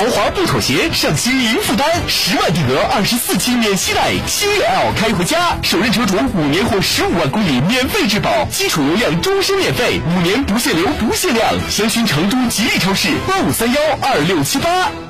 豪华不妥协，上新零负担，十万定额，二十四期免息贷，星越 L 开回家，首任车主五年或十五万公里免费质保，基础流量终身免费，五年不限流不限量。详询成都吉利超市八五三幺二六七八。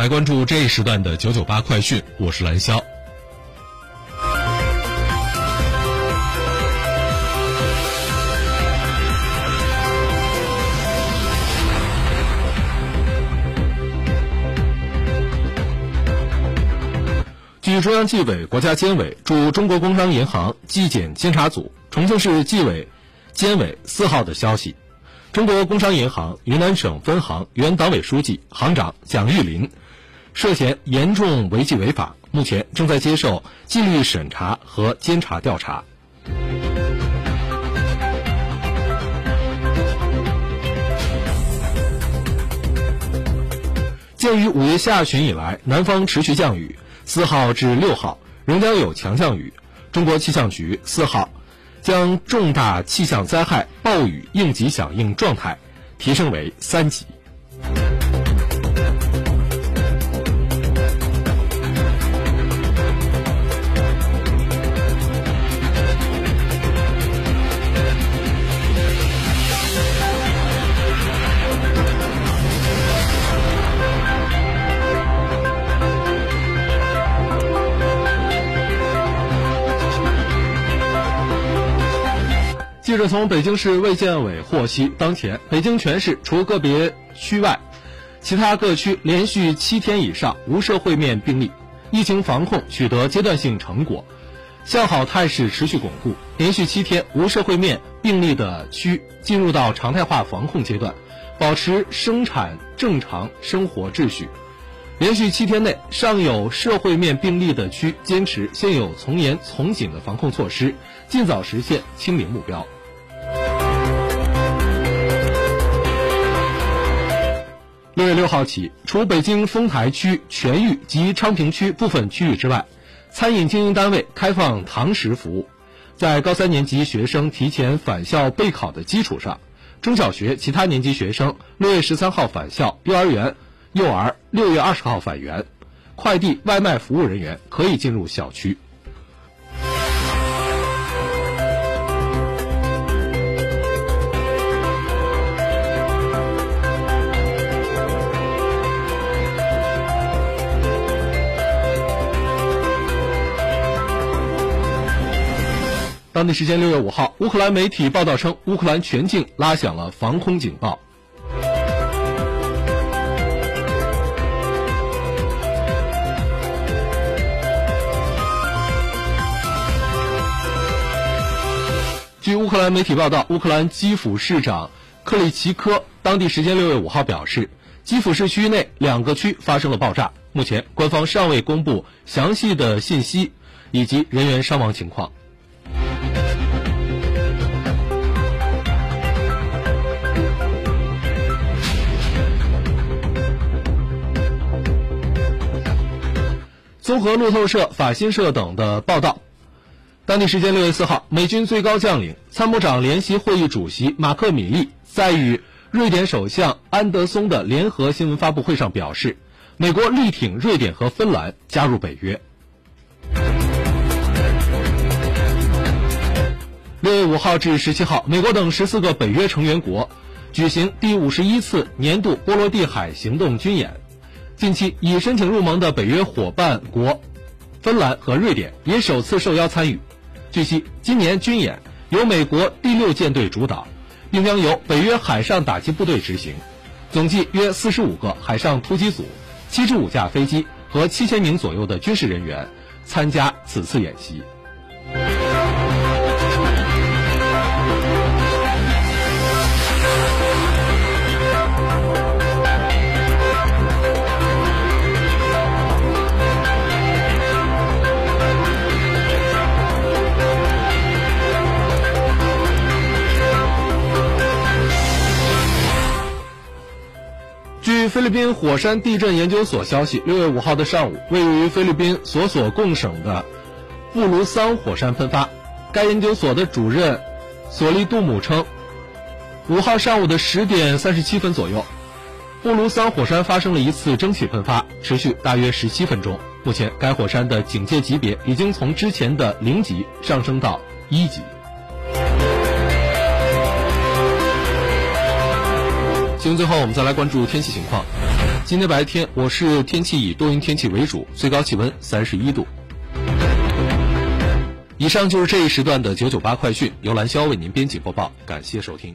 来关注这一时段的九九八快讯，我是蓝霄。据中央纪委国家监委驻中国工商银行纪检监察组、重庆市纪委监委四号的消息，中国工商银行云南省分行原党委书记、行长蒋玉林。涉嫌严重违纪违法，目前正在接受纪律审查和监察调查。鉴于五月下旬以来南方持续降雨，四号至六号仍将有强降雨，中国气象局四号将重大气象灾害暴雨应急响应状态提升为三级。记者从北京市卫健委获悉，当前北京全市除个别区外，其他各区连续七天以上无社会面病例，疫情防控取得阶段性成果，向好态势持续巩固。连续七天无社会面病例的区进入到常态化防控阶段，保持生产正常生活秩序。连续七天内尚有社会面病例的区，坚持现有从严从紧的防控措施，尽早实现清零目标。六月六号起，除北京丰台区全域及昌平区部分区域之外，餐饮经营单位开放堂食服务。在高三年级学生提前返校备考的基础上，中小学其他年级学生六月十三号返校，幼儿园、幼儿六月二十号返园，快递、外卖服务人员可以进入小区。当地时间六月五号，乌克兰媒体报道称，乌克兰全境拉响了防空警报。据乌克兰媒体报道，乌克兰基辅市长克里奇科当地时间六月五号表示，基辅市区内两个区发生了爆炸，目前官方尚未公布详细的信息以及人员伤亡情况。综合路透社、法新社等的报道，当地时间六月四号，美军最高将领、参谋长联席会议主席马克·米利在与瑞典首相安德松的联合新闻发布会上表示，美国力挺瑞典和芬兰加入北约。六月五号至十七号，美国等十四个北约成员国举行第五十一次年度波罗的海行动军演。近期已申请入盟的北约伙伴国芬兰和瑞典也首次受邀参与。据悉，今年军演由美国第六舰队主导，并将由北约海上打击部队执行，总计约四十五个海上突击组、七十五架飞机和七千名左右的军事人员参加此次演习。菲律宾火山地震研究所消息，六月五号的上午，位于菲律宾索索贡省的布卢桑火山喷发。该研究所的主任索利杜姆称，五号上午的十点三十七分左右，布卢桑火山发生了一次蒸汽喷发，持续大约十七分钟。目前，该火山的警戒级别已经从之前的零级上升到一级。新闻最后，我们再来关注天气情况。今天白天，我市天气以多云天气为主，最高气温三十一度。以上就是这一时段的九九八快讯，由兰霄为您编辑播报，感谢收听。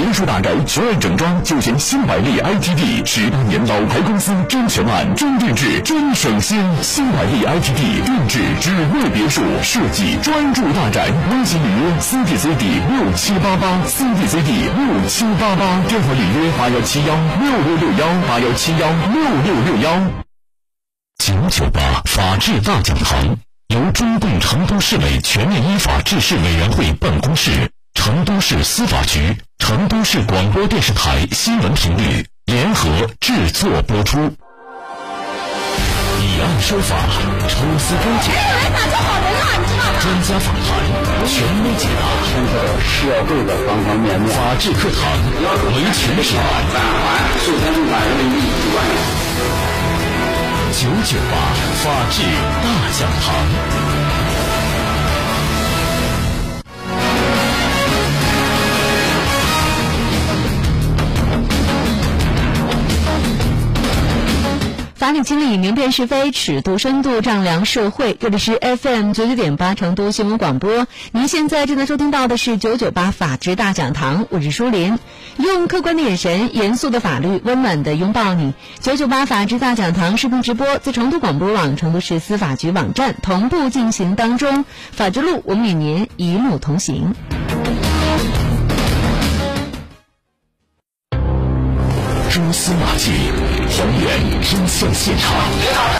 别墅大宅，全案整装，就选新百利 ITD，十八年老牌公司，真全案、真定制、真省心。新百利 ITD 定制只为别墅设计，专注大宅。微信预约 CDCD 六七八八，CDCD 六七八八，电话预约八幺七幺六六六幺八幺七幺六六六幺。九九八法治大讲堂由中共成都市委全面依法治市委员会办公室、成都市司法局。成都市广播电视台新闻频率联合制作播出，以案说法，抽丝剥茧，专家访谈，权威解答，社会的方方面面。法治课堂，维权指南。返还受害人民币一万元。九九八法治大讲堂。法理清理，明辨是非，尺度深度丈量社会。这里是 FM 九九点八成都新闻广播，您现在正在收听到的是九九八法治大讲堂，我是舒林，用客观的眼神，严肃的法律，温暖的拥抱你。九九八法治大讲堂视频直播在成都广播网、成都市司法局网站同步进行当中，法治路，我们与您一路同行。蛛丝马迹，还原真相现场。